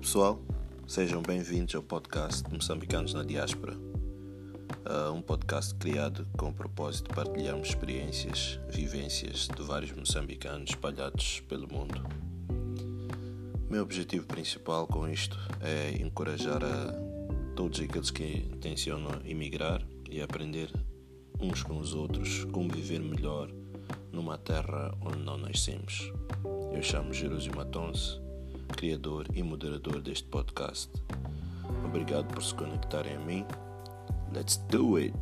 Pessoal, sejam bem-vindos ao podcast Moçambicanos na Diáspora, uh, um podcast criado com o propósito de partilharmos experiências, vivências de vários moçambicanos espalhados pelo mundo. Meu objetivo principal com isto é encorajar a todos aqueles que intencionam emigrar e aprender uns com os outros como viver melhor numa terra onde não nascemos. Eu chamo Jerusio Matonse criador e moderador deste podcast. Obrigado por se conectarem a mim. Let's do it!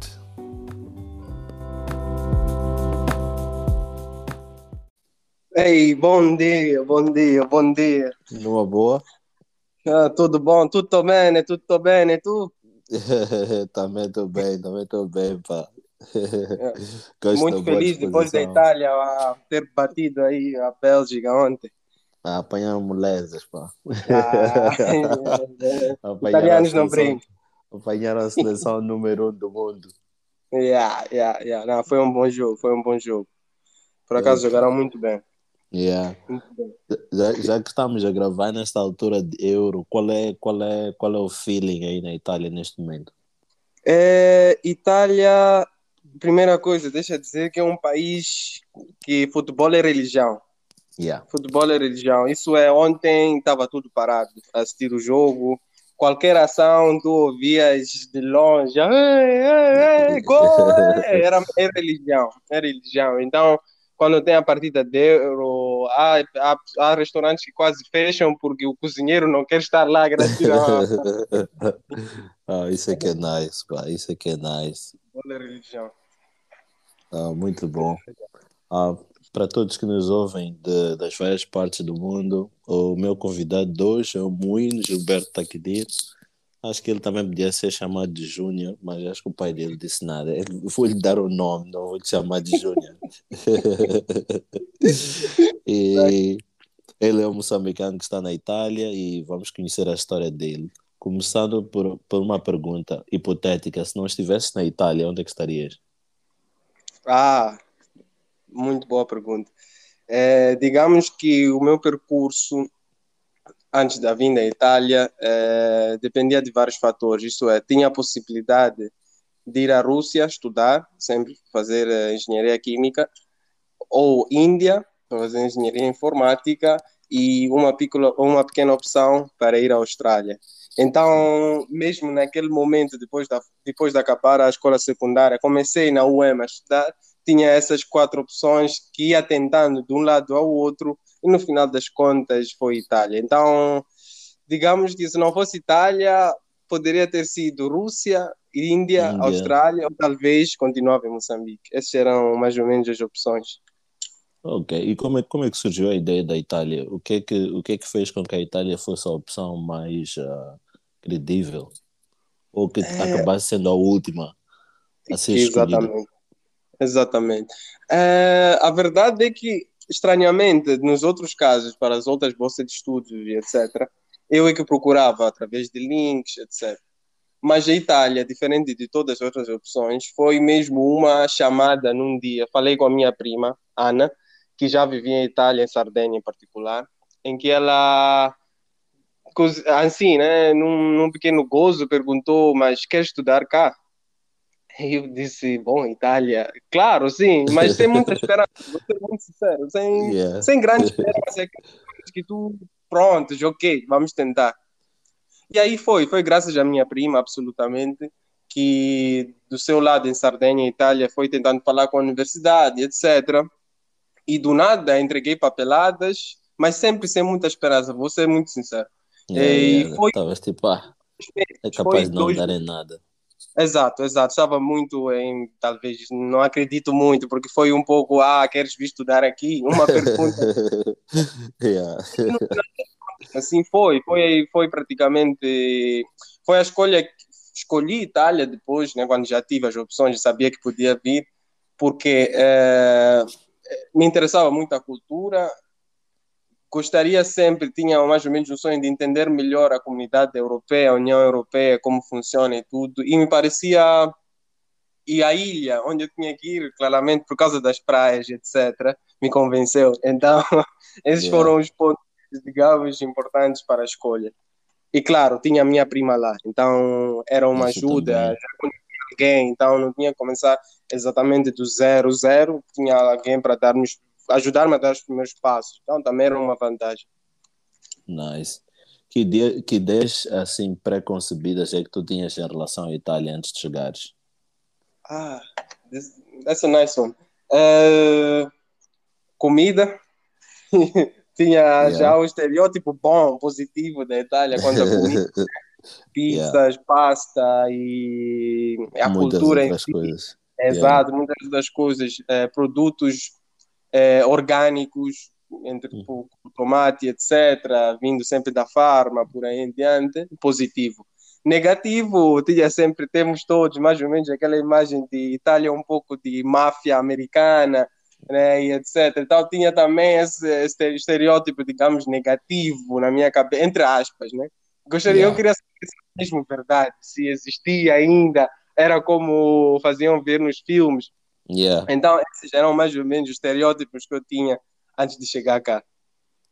Ei, bom dia, bom dia, bom dia. Numa boa? Ah, tudo bom, tutto bene, tutto bene, tu? também estou bem, também estou bem, pá. Muito feliz depois da Itália a ter batido aí a Bélgica ontem. Ah, apanhar moleses, pá. Ah, Italianos não brincam. Apanharam a seleção número um do mundo. Yeah, yeah, yeah. Não, foi um bom jogo, foi um bom jogo. Por acaso é. jogaram muito bem. Yeah. Muito bem. Já, já que estamos a gravar nesta altura de Euro, qual é, qual é, qual é o feeling aí na Itália neste momento? É, Itália, primeira coisa, deixa eu dizer que é um país que futebol é religião. Yeah. Futebol é religião. Isso é, ontem estava tudo parado para assistir o jogo. Qualquer ação, tu ouvias de longe, ei, ei, gol! Era, é religião, é religião. Então, quando tem a partida de euro, há, há, há, restaurantes que quase fecham porque o cozinheiro não quer estar lá gratuitamente. ah, isso é que é nice, pá. isso é que é nice. Olha a religião. Ah, muito bom. Ah, para todos que nos ouvem de, das várias partes do mundo, o meu convidado de hoje é o Moinho Gilberto Taquidir. Acho que ele também podia ser chamado de Júnior, mas acho que o pai dele disse nada. Eu vou lhe dar o nome, não vou lhe chamar de Júnior. e ele é um moçambicano que está na Itália e vamos conhecer a história dele. Começando por, por uma pergunta hipotética: se não estivesse na Itália, onde é que estarias? Ah, muito boa pergunta. É, digamos que o meu percurso antes da vinda à Itália é, dependia de vários fatores. Isso é, tinha a possibilidade de ir à Rússia estudar, sempre fazer é, engenharia química, ou Índia, fazer engenharia informática, e uma, pequena, uma pequena opção para ir à Austrália. Então, mesmo naquele momento, depois da, depois de acabar a escola secundária, comecei na UEM a estudar tinha essas quatro opções que ia tentando de um lado ao outro e no final das contas foi Itália. Então, digamos que se não fosse Itália, poderia ter sido Rússia, Índia, Índia. Austrália ou talvez continuava em Moçambique. Essas eram mais ou menos as opções. Ok, e como é, como é que surgiu a ideia da Itália? O que é que, o que, é que fez com que a Itália fosse a opção mais uh, credível? Ou que é... acabasse sendo a última a ser escolhida? Exatamente. Uh, a verdade é que, estranhamente, nos outros casos, para as outras bolsas de estudos e etc., eu é que procurava através de links, etc. Mas a Itália, diferente de todas as outras opções, foi mesmo uma chamada num dia. Falei com a minha prima, Ana, que já vivia em Itália, em Sardenha em particular, em que ela, assim, né, num, num pequeno gozo, perguntou: Mas quer estudar cá? Eu disse, bom, Itália, claro, sim, mas sem muita esperança, vou ser muito sincero, sem, yeah. sem grande esperança, é que tu, pronto, ok, vamos tentar. E aí foi, foi graças à minha prima, absolutamente, que do seu lado em Sardenha, Itália, foi tentando falar com a universidade, etc. E do nada entreguei papeladas, mas sempre sem muita esperança, vou ser muito sincero. Yeah, e yeah, foi... Talvez tipo, ah, é capaz de não dois... darem nada. Exato, exato. Estava muito em, talvez, não acredito muito, porque foi um pouco, ah, queres vir estudar aqui? Uma pergunta. yeah. assim foi, foi, foi praticamente, foi a escolha, escolhi Itália depois, né, quando já tive as opções, sabia que podia vir, porque é, me interessava muito a cultura, gostaria sempre, tinha mais ou menos o sonho de entender melhor a comunidade europeia, a União Europeia, como funciona e tudo, e me parecia. E a ilha, onde eu tinha que ir, claramente por causa das praias, etc., me convenceu. Então, esses yeah. foram os pontos, digamos, importantes para a escolha. E claro, tinha a minha prima lá, então era uma Isso ajuda, também. já conhecia alguém, então não tinha que começar exatamente do zero, zero, tinha alguém para dar-nos, ajudar-me a dar os primeiros passos, então também era uma vantagem. Nice. Que, ide- que ideias assim pré-concebidas é que tu tinhas em relação à Itália antes de chegares? Ah, this, that's a nice one. Eh, comida, tinha Yeah. já o estereótipo bom, positivo da Itália quanto a comida, pizzas, pasta e a Muitas cultura em si. coisas. Exato, muitas das coisas, eh, produtos eh, orgânicos, entre tipo, tomate, etc., vindo sempre da farma, por aí em diante, positivo. Negativo, tinha sempre, temos todos mais ou menos aquela imagem de Itália um pouco de máfia americana, né, e etc. Então tinha também esse este- estereótipo, digamos, negativo na minha cabeça, entre aspas, né? Gostaria, Yeah. eu queria saber se é mesmo verdade, se existia ainda, era como faziam ver nos filmes. Yeah. Então, esses eram mais ou menos os estereótipos que eu tinha antes de chegar cá.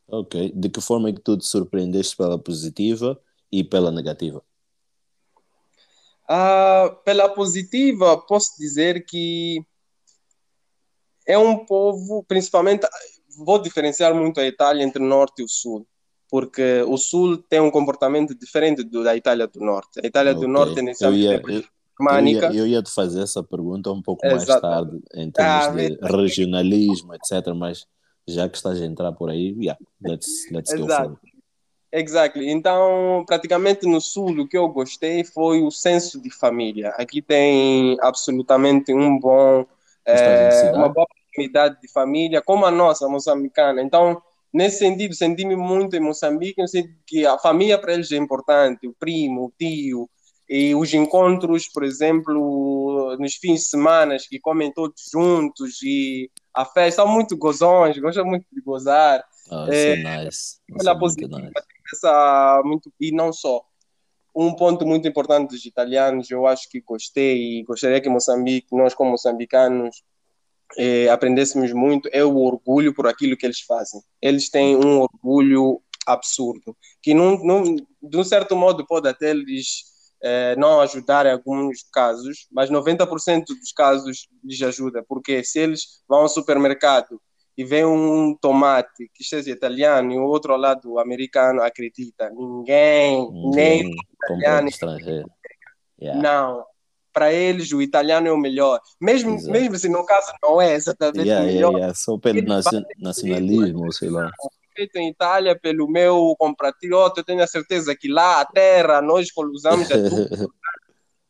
Ok. De que forma é que tu te surpreendeste pela positiva e pela negativa? Ah, pela positiva, posso dizer que é um povo, principalmente, vou diferenciar muito a Itália entre o norte e o sul, porque o sul tem um comportamento diferente do, da Itália do norte. A Itália do Ok. norte, Eu inicialmente, ia, é eu, ia, eu ia te fazer essa pergunta um pouco mais Exato. tarde, em termos Ah, de regionalismo, etc. Mas já que estás a entrar por aí, yeah, let's, let's go for it. Exactly. Então, praticamente no sul, o que eu gostei foi o senso de família. Aqui tem absolutamente um bom, cidade? uma boa proximidade de família, como a nossa moçambicana. Então, nesse sentido, senti-me muito em Moçambique, no sentido que a família para eles é importante, o primo, o tio, e os encontros, por exemplo, nos fins de semana, que comem todos juntos, e a festa, são muito gozões, gostam muito de gozar Ah, isso é nice. É muito positiva, nice. essa muito e não só um ponto muito importante dos italianos eu acho que gostei e gostaria que Moçambique nós como moçambicanos eh, aprendêssemos muito é o orgulho por aquilo que eles fazem eles têm um orgulho absurdo que não, não de um certo modo pode até lhes eh, não ajudar em alguns casos mas 90% dos casos lhes ajuda porque se eles vão ao supermercado e vem um tomate que seja italiano e o outro lado americano, acredita, ninguém, nem italiano, estrangeiro. Yeah. não. Para eles, o italiano é o melhor. Mesmo, Exato. mesmo se no caso não é exatamente Yeah, o yeah, melhor, yeah. Só pelo nacionalismo, sei lá. Feito em Itália pelo meu compatriota, eu tenho a certeza que lá a terra, nós usamos a tudo,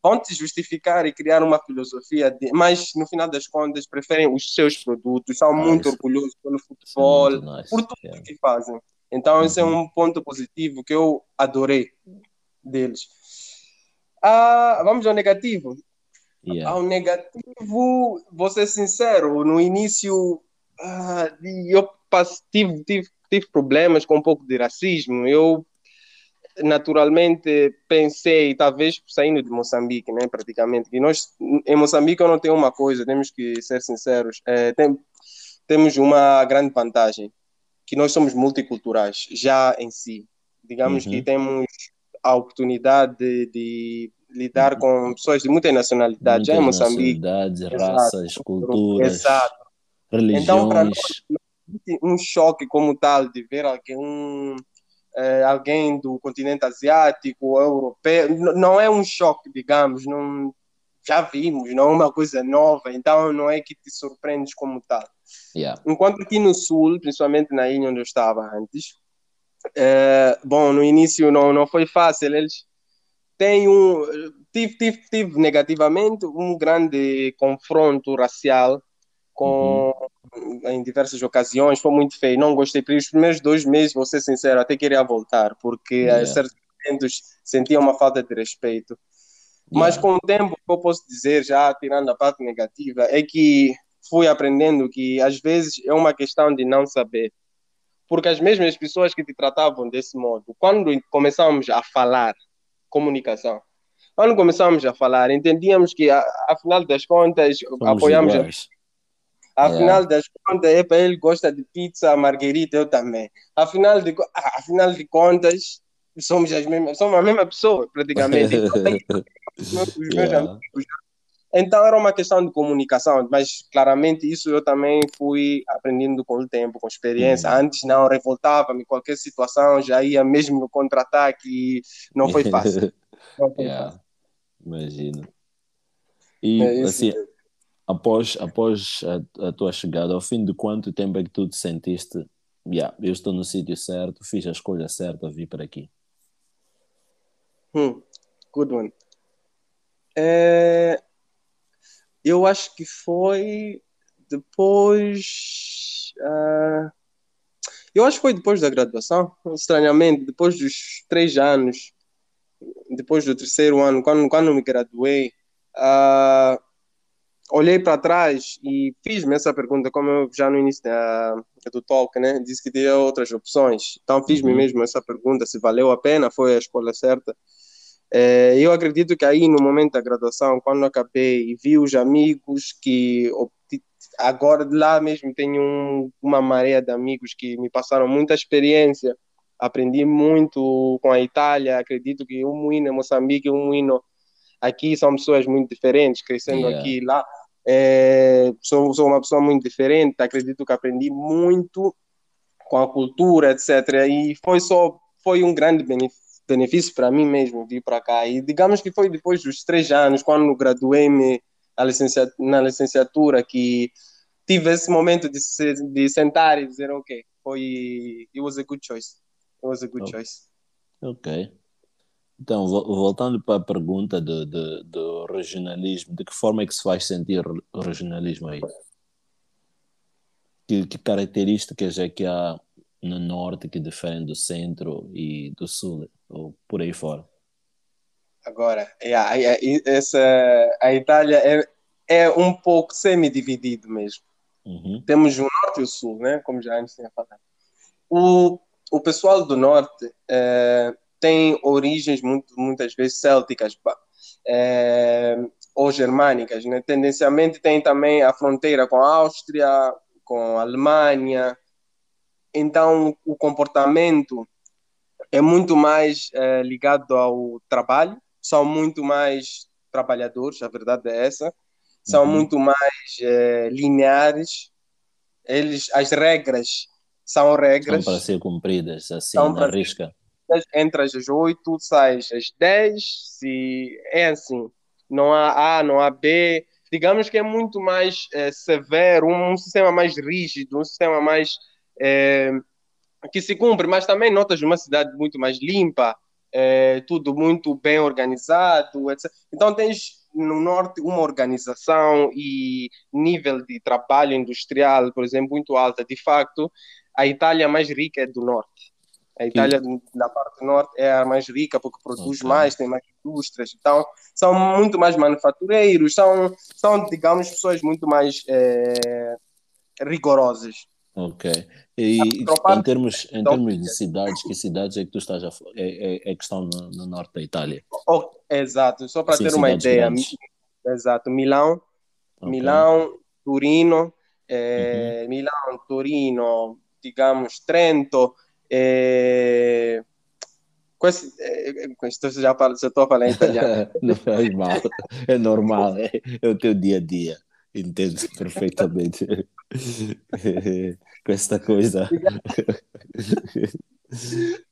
vão te justificar e criar uma filosofia, de, mas no final das contas preferem os seus produtos, são muito isso- orgulhosos pelo é futebol, muito nice. por tudo Yeah. que fazem. Então, esse é Uhum. um ponto positivo que eu adorei deles. Ah, vamos ao negativo. Yeah. Ao negativo, vou ser sincero, no início ah, eu tive, tive, tive problemas com um pouco de racismo. Eu naturalmente pensei, talvez saindo de Moçambique, né, praticamente, que nós em Moçambique eu não tenho uma coisa, temos que ser sinceros, é, tem, temos uma grande vantagem, que nós somos multiculturais, já em si. Digamos Uhum. que temos a oportunidade de, de lidar com pessoas de muitas nacionalidades, já em Muitas Moçambique. nacionalidades, raças, culturas, Exato. religiões. Então, para um choque como tal de ver alguém, um, eh, alguém do continente asiático ou europeu, n- não é um choque, digamos, não, já vimos, não é uma coisa nova, então não é que te surpreendes como tal. Yeah. Enquanto aqui no sul, principalmente na ilha onde eu estava antes, eh, bom, no início não, não foi fácil, eles têm um, tive, tive, tive negativamente um grande confronto racial com em diversas ocasiões, foi muito feio, não gostei. Os primeiros dois meses, vou ser sincero, até queria voltar, porque Yeah. a certos momentos sentia uma falta de respeito. Mas Yeah. com o tempo, o que eu posso dizer, já tirando a parte negativa, é que fui aprendendo que às vezes é uma questão de não saber. Porque as mesmas pessoas que te tratavam desse modo, quando começamos a falar, comunicação, quando começamos a falar, entendíamos que, afinal das contas, Somos apoiamos iguais. Afinal das contas, é para ele gosta de pizza, marguerita, eu também. Afinal de, co- ah, afinal de contas, somos as mesmas, somos a mesma pessoa, praticamente. Então, Yeah. Então era uma questão de comunicação, mas claramente isso eu também fui aprendendo com o tempo, com experiência. Uhum. Antes não revoltava-me, qualquer situação já ia mesmo no contra-ataque e não foi fácil. Não foi Yeah. fácil. Imagino. E É assim. Após, após a, a tua chegada, ao fim de quanto tempo é que tu te sentiste? Yeah, eu estou no sítio certo, fiz a escolha certa, vim para aqui. Hum, good one. É, eu acho que foi depois. ah, eu acho que foi depois da graduação, estranhamente, depois dos três anos, depois do terceiro ano, quando, quando me graduei, ah, olhei para trás e fiz-me essa pergunta, como eu já no início da, do talk, né? Disse que tinha outras opções. Então fiz-me Uhum. mesmo essa pergunta, se valeu a pena, foi a escolha certa. É, eu acredito que aí no momento da graduação, quando acabei e vi os amigos que agora lá mesmo tenho um- uma maré de amigos que me passaram muita experiência, aprendi muito com a Itália, acredito que um hino em Moçambique, um hino aqui são pessoas muito diferentes, crescendo Yeah. aqui e lá. É, sou, sou uma pessoa muito diferente, acredito que aprendi muito com a cultura, etc. E foi só foi um grande benefício para mim mesmo vir para cá. E digamos que foi depois dos três anos, quando graduei-me licenciatura, na licenciatura, que tive esse momento de, se, de sentar e dizer, ok, foi, it was a good choice. It was a good choice. Ok. Então, vo- voltando para a pergunta do, do, do regionalismo, de que forma é que se faz sentir o regionalismo aí? Que, que características é que há no norte que diferem do centro e do sul, ou por aí fora? Agora, yeah, yeah, essa, a Itália é, é um pouco semi-dividido mesmo. Uhum. Temos o norte e o sul, né? Como já antes tinha falado. O, o pessoal do norte eh, tem origens muito, muitas vezes célticas eh, ou germânicas, né? Tendencialmente tem também a fronteira com a Áustria, com a Alemanha. Então, o comportamento é muito mais eh, ligado ao trabalho, são muito mais trabalhadores, a verdade é essa, são Uhum. muito mais eh, lineares, eles, as regras são São regras, para ser cumpridas assim, São na para ser- risca. Entras às 8, sais às 10, se é assim, não há A, não há B, digamos que é muito mais eh, severo, um, sistema mais rígido, um sistema mais eh, que se cumpre, mas também notas uma cidade muito mais limpa, eh, tudo muito bem organizado, etc. Então tens no norte uma organização e nível de trabalho industrial, por exemplo, muito alta. De facto, a Itália mais rica é do norte. A Itália, na parte norte, é a mais rica porque produz Ok. mais, tem mais indústrias. Então, são muito mais manufatureiros, são, são digamos, pessoas muito mais eh, rigorosas. Ok. E em termos, em Então- termos de cidades, que cidades é que tu estás a, é, é, é que estão no, no norte da Itália? Oh, exato, só para Sim, ter uma ideia. grandes. Exato, Milão, Ok. Milão, Turino, eh, Uhum. Milão, Torino, digamos, Trento. Eh, questo, eh, questo já estou a falar em italiano. Não faz mal, é normal, é, é o teu dia a dia, entendo perfeitamente. Com esta coisa.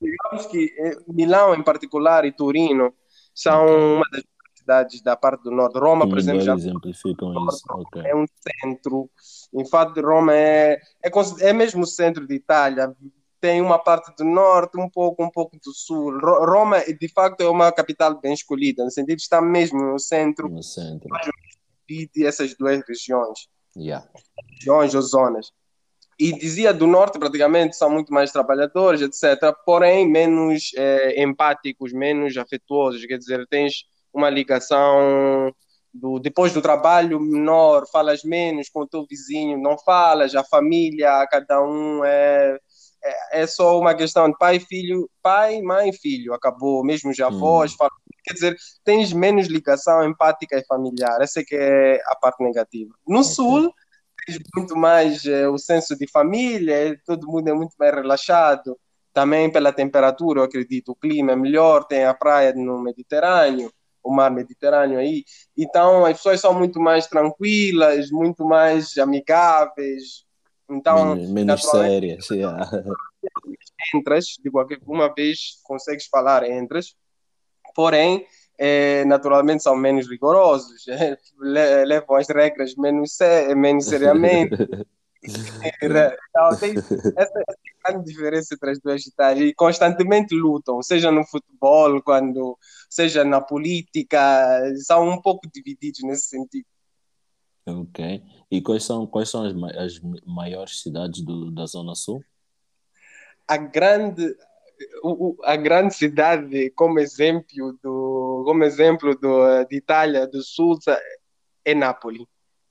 Digamos que eh, Milão em particular e Turino são uma das cidades da parte do norte. Roma, por exemplo, já Melhor exemplificam isso. Ok. é um centro. Em fato, Roma é, é, é mesmo o centro de Itália. Tem uma parte do norte, um pouco, um pouco do sul. Ro- Roma, de facto, é uma capital bem escolhida, no sentido de estar mesmo no centro No centro. de de essas duas regiões, Yeah. regiões ou zonas. E dizia do norte, praticamente, são muito mais trabalhadores, etc., porém menos eh, empáticos, menos afetuosos. Quer dizer, tens uma ligação do, depois do trabalho menor, falas menos com o teu vizinho, não falas, a família, cada um é, é, é só uma questão de pai, filho, pai, mãe, filho, acabou, mesmo os avós, falam- quer dizer, tens menos ligação empática e familiar, essa é que é a parte negativa. No sul, tens muito mais eh, o senso de família, todo mundo é muito mais relaxado, também pela temperatura, eu acredito, o clima é melhor, tem a praia no Mediterrâneo, o mar Mediterrâneo aí. Então, as pessoas são muito mais tranquilas, muito mais amigáveis. Então, menos, sérias. Yeah. Entras, de qualquer uma vez consegues falar, entras. Porém, é, naturalmente são menos rigorosos, é, levam as regras menos, menos seriamente. então, tem essa, grande diferença entre as duas Itálias e constantemente lutam, seja no futebol, quando, seja na política, são um pouco divididos nesse sentido. Ok. E quais são, quais são as, as maiores cidades do, da Zona Sul? A grande, a grande cidade como exemplo do como exemplo do, de Itália do Sul é Nápoles.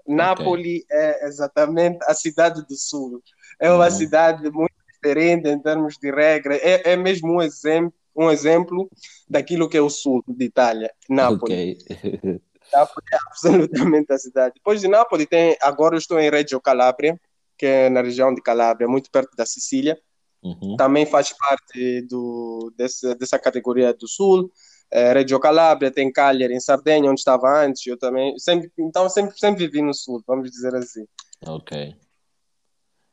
Nápoles okay. é exatamente a cidade do Sul. É uma uhum. cidade muito diferente em termos de regra. É, é mesmo um exemplo, um exemplo daquilo que é o Sul de Itália, Nápoles. Okay. Nápoles é absolutamente a cidade. Depois de Nápoles tem, agora eu estou em Reggio Calabria, que é na região de Calabria, muito perto da Sicília. Uhum. Também faz parte do, desse, dessa categoria do Sul. É, Reggio Calabria, tem Cagliari em Sardenha, onde estava antes. Eu também, sempre, então sempre, sempre vivi no Sul, vamos dizer assim. Ok.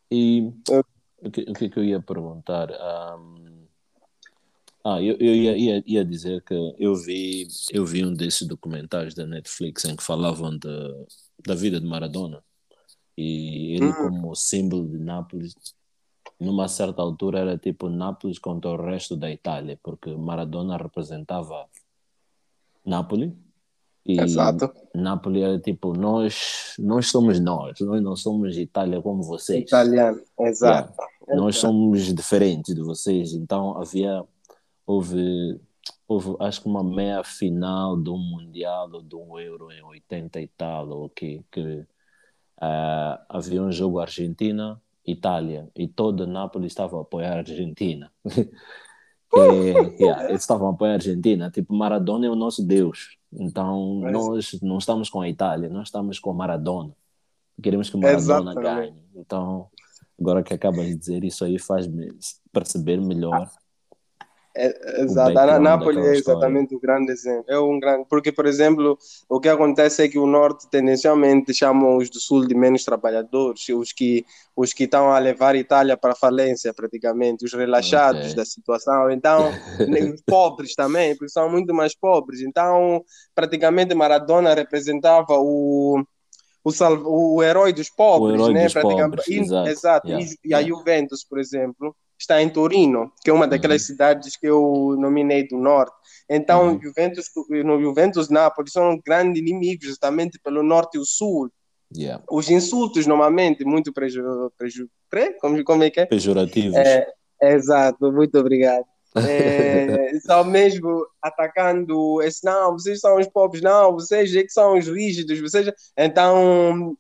E o que, o que, que eu ia perguntar? Um... Ah, eu, eu ia, ia, ia, dizer que eu vi, eu vi um desses documentários da Netflix em que falavam de, da vida de Maradona. E ele, hum. como símbolo de Nápoles, numa certa altura era tipo Nápoles contra o resto da Itália, porque Maradona representava Nápoles. E Exato. Nápoles era tipo, nós, nós somos nós, nós não somos Itália como vocês. Italiano, exato. Yeah. Nós somos diferentes de vocês, então havia, houve, houve acho que uma meia final do Mundial ou do Euro em 80 e tal, ou que, que uh, havia um jogo Argentina Itália e todo Nápoles estava a apoiar a Argentina. e, yeah, eles estavam a apoiar a Argentina. Tipo, Maradona é o nosso Deus. Então, Mas... nós não estamos com a Itália, nós estamos com Maradona. Queremos que Maradona Exatamente. ganhe. Então, agora que acabas de dizer isso aí faz-me perceber melhor é, exato, a Nápoles é exatamente o grande exemplo. É um grande, porque, por exemplo, o que acontece é que o Norte tendencialmente chamam os do Sul de menos trabalhadores, os que, os que estão a levar a Itália para a falência, praticamente, os relaxados okay. da situação. Então, os pobres também, porque são muito mais pobres. Então, praticamente, Maradona representava o o, salvo, o herói dos pobres, herói né? Dos pobres, e, exato. exato. Yeah. E, e, a Juventus, por exemplo, está em Torino, que é uma daquelas uhum. cidades que eu nominei do norte. Então, uhum. Juventus, no Juventus Nápoles são grandes inimigos, justamente pelo norte e o sul. Yeah. Os insultos, normalmente, muito preju, preju, pre, como, como é que é? Pejorativos. É, exato, muito obrigado. É, só mesmo atacando esse, não, vocês são os pobres, não, vocês é que são os rígidos, vocês. Então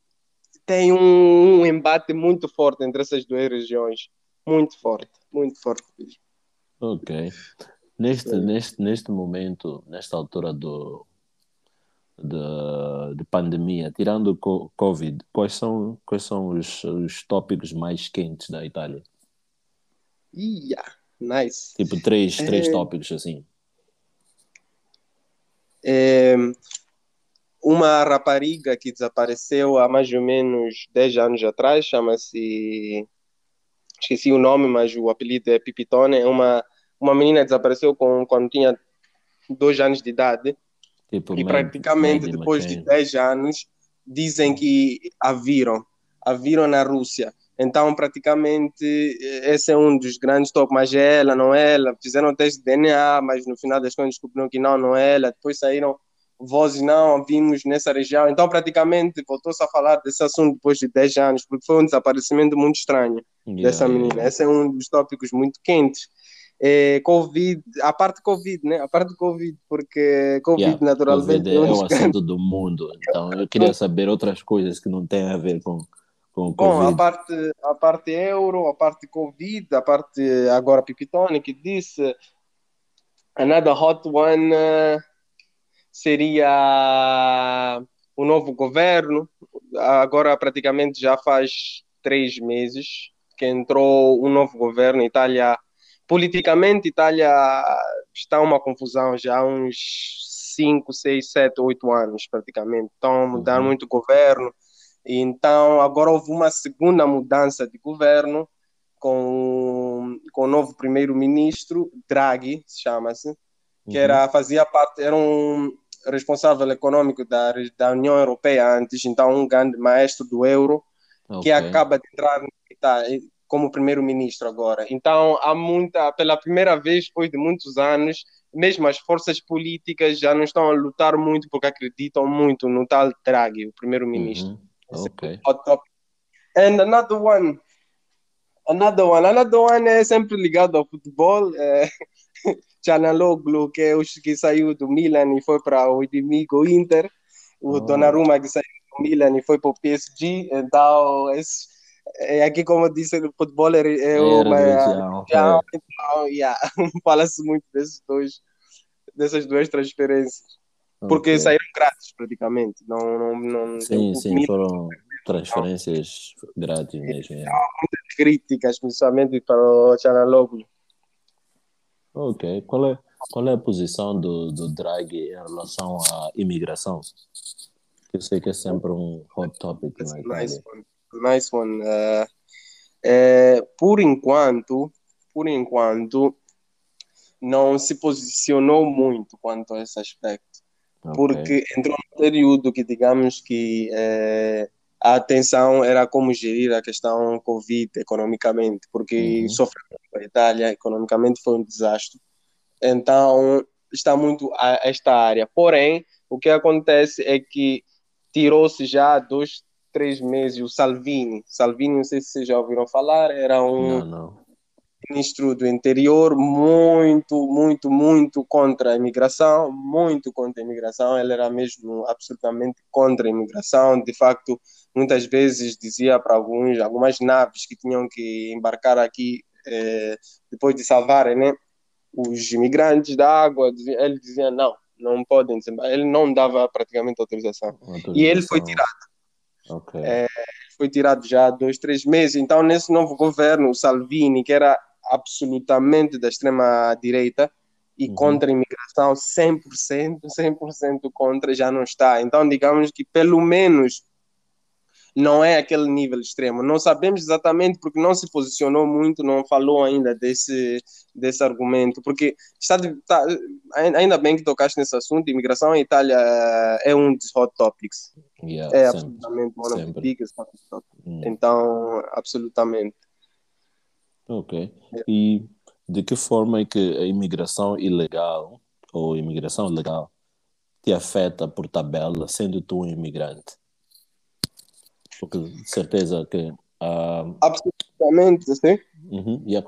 tem um, um embate muito forte entre essas duas regiões, muito forte, muito forte mesmo. Ok. Neste, é. neste, neste momento, nesta altura do, de, de pandemia, tirando o Covid, quais são, quais são os, os tópicos mais quentes da Itália? Yeah. Nice. Tipo, três, três é... tópicos assim. É... Uma rapariga que desapareceu há mais ou menos 10 anos atrás, chama-se. Esqueci o nome, mas o apelido é Pipitone. É uma, uma menina desapareceu com, quando tinha dois anos de idade. Tipo, e praticamente depois de 10 anos dizem que a viram. A viram na Rússia. Então, praticamente, esse é um dos grandes toques. Mas é ela, não é ela. Fizeram teste de DNA, mas no final das contas descobriram que não, não é ela. Depois saíram vozes, não, vimos nessa região. Então, praticamente, voltou-se a falar desse assunto depois de 10 anos, porque foi um desaparecimento muito estranho yeah, dessa menina. Yeah. Esse é um dos tópicos muito quentes. É, Covid, a parte Covid, né? A parte Covid, porque Covid yeah, naturalmente COVID é, é o assunto do mundo. Então, eu queria saber outras coisas que não têm a ver com com Bom, a parte, a parte euro, a parte Covid, a parte agora Pipitone, que disse another hot one uh, seria o novo governo. Agora praticamente já faz três meses que entrou um novo governo. Itália politicamente, Itália está uma confusão já há uns 5, 6, 7, 8 anos, praticamente. Estão a mudar uhum. muito o governo. Então, agora houve uma segunda mudança de governo com, com o novo primeiro-ministro, Draghi, chama-se, que uhum. era, fazia parte, era um responsável econômico da, da União Europeia antes, então um grande maestro do euro, okay. que acaba de entrar tá, como primeiro-ministro agora. Então, há muita, pela primeira vez, depois de muitos anos, mesmo as forças políticas já não estão a lutar muito porque acreditam muito no tal Draghi, o primeiro-ministro. Uhum. Ok. And another one, another one, another one é sempre ligado ao futebol. É... Chanaloglu, que é o que saiu do Milan e foi para o inimigo Inter. O oh. Donnarumma que saiu do Milan e foi para o PSG. Então, esse, é, aqui, como disse, o futebol é, é uma. É, então, yeah, Fala-se muito desses dois, dessas duas transferências. Porque okay. saíram grátis, praticamente. Não, não, não, sim, sim, foram transferências grátis mesmo. É. Muitas críticas, principalmente para o Chanaloglu. Ok. Qual é, qual é a posição do, do Draghi em relação à imigração? Eu sei que é sempre um hot topic na Itália. Nice one. Nice one. Uh, é, por enquanto, por enquanto, não se posicionou muito quanto a esse aspecto. Okay. Porque entrou num período que, digamos que é, a atenção era como gerir a questão Covid economicamente, porque uhum. sofreu a Itália economicamente foi um desastre. Então, está muito a esta área. Porém, o que acontece é que tirou-se já dois, três meses o Salvini. Salvini, não sei se vocês já ouviram falar, era um não, não. Ministro do interior muito, muito, muito contra a imigração, muito contra a imigração. Ele era mesmo absolutamente contra a imigração. De facto, muitas vezes dizia para alguns, algumas naves que tinham que embarcar aqui eh, depois de salvarem né, os imigrantes da água, ele dizia não, não podem Ele não dava praticamente autorização. autorização. E ele foi tirado. Okay. É, foi tirado já há dois, três meses. Então, nesse novo governo, o Salvini, que era absolutamente da extrema-direita e uhum. contra a imigração, 100%, 100% contra, já não está. Então, digamos que pelo menos não é aquele nível extremo. Não sabemos exatamente porque não se posicionou muito, não falou ainda desse, desse argumento, porque está, está ainda bem que tocaste nesse assunto, imigração em Itália é um dos hot topics. Yeah, é sempre, absolutamente one of the biggest hot topics. Hum. Então, absolutamente. Ok. Yeah. E de que forma é que a imigração ilegal ou imigração legal te afeta por tabela, sendo tu um imigrante? porque de certeza que. Uh... Absolutamente, sim. Uhum. Yeah,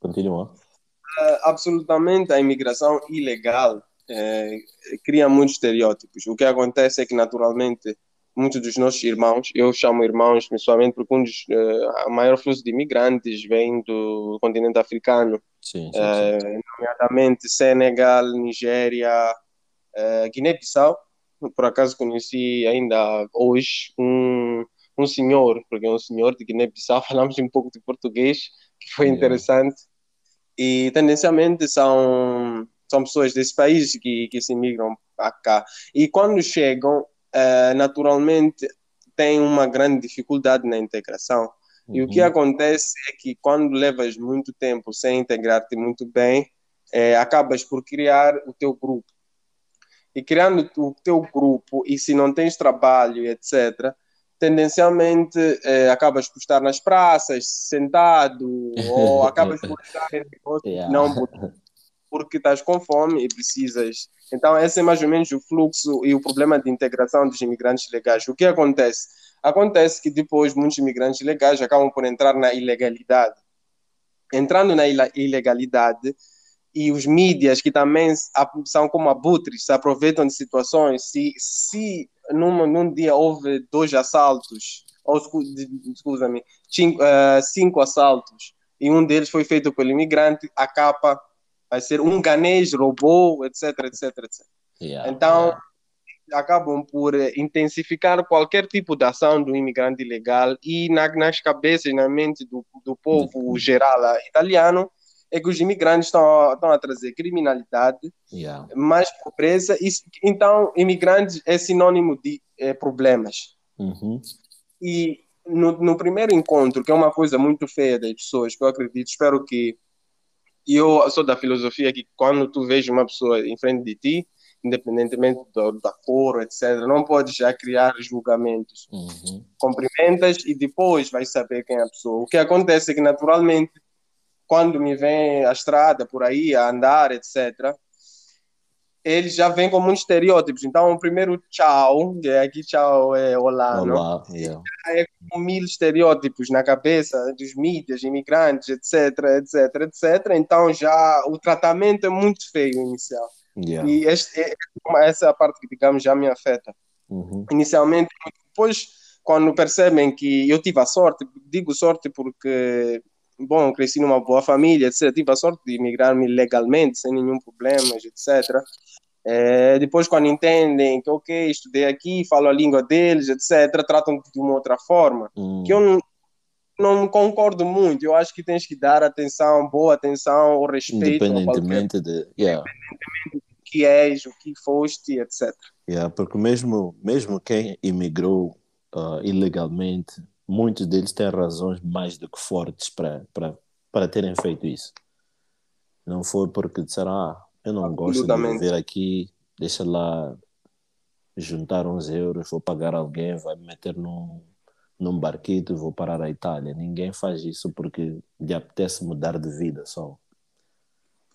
continua. Uh, absolutamente, a imigração ilegal é, cria muitos estereótipos. O que acontece é que, naturalmente, muitos dos nossos irmãos, eu chamo irmãos principalmente porque um dos, uh, maior fluxo de imigrantes vem do continente africano, sim, sim, uh, sim. nomeadamente Senegal, Nigéria, uh, Guiné-Bissau. Por acaso conheci ainda hoje um um senhor, porque é um senhor de Guiné-Bissau, falamos um pouco de português, que foi yeah. interessante. E tendencialmente são, são pessoas desse país que, que se migram para cá. E quando chegam, uh, naturalmente, têm uma grande dificuldade na integração. Uhum. E o que uhum. acontece é que quando levas muito tempo sem integrar-te muito bem, é, acabas por criar o teu grupo. E criando o teu grupo, e se não tens trabalho, etc., tendencialmente eh, acabas por estar nas praças, sentado, ou acabas por estar em negócios yeah. não porque estás com fome e precisas. Então, esse é mais ou menos o fluxo e o problema de integração dos imigrantes legais. O que acontece? Acontece que depois muitos imigrantes legais acabam por entrar na ilegalidade. Entrando na ilegalidade, e os mídias que também são como abutres, se aproveitam de situações. Se, se num, num dia houve dois assaltos, ou desculpa-me, cinco, uh, cinco assaltos, e um deles foi feito pelo imigrante, a capa vai ser um ganês roubou, etc, etc, etc. Yeah, então, yeah. acabam por intensificar qualquer tipo de ação do imigrante ilegal e na, nas cabeças, na mente do, do povo geral italiano, é que os imigrantes estão, estão a trazer criminalidade, Yeah. mais pobreza. E, então, imigrantes é sinônimo de eh, problemas. Uhum. E no, no primeiro encontro, que é uma coisa muito feia das pessoas, que eu acredito, espero que. E eu sou da filosofia que quando tu vês uma pessoa em frente de ti, independentemente do, da cor, etc., não podes já criar julgamentos. Uhum. Cumprimentas e depois vais saber quem é a pessoa. O que acontece é que, naturalmente, quando me vem a estrada por aí, a andar, etc., eles já vêm com muitos estereótipos. Então, o primeiro tchau, que é aqui tchau é olá, não? Olá. Yeah. é com mil estereótipos na cabeça dos mídias, imigrantes, etc, etc, etc. Então já o tratamento é muito feio inicial. Yeah. E este, é- essa é a parte que, digamos, já me afeta. Uhum. Inicialmente, depois, quando percebem que eu tive a sorte, digo sorte porque, bom, cresci numa boa família, etc. Tive a sorte de imigrar-me legalmente, sem nenhum problema, etc. É, depois, quando entendem que, ok, estudei aqui, falo a língua deles, etc., tratam de uma outra forma Hum. que eu não, não concordo muito. Eu acho que tens que dar atenção, boa atenção, o respeito qualquer Independentemente de. Yeah. que és, o que foste, etc. Yeah, porque mesmo, mesmo quem imigrou ah, ilegalmente, muitos deles têm razões mais do que fortes para, para, para terem feito isso. Não foi porque disseram, ah, eu não gosto de viver aqui, deixa lá juntar uns euros, vou pagar alguém, vai me meter num, num barquito e vou parar a Itália. Ninguém faz isso porque lhe apetece mudar de vida só.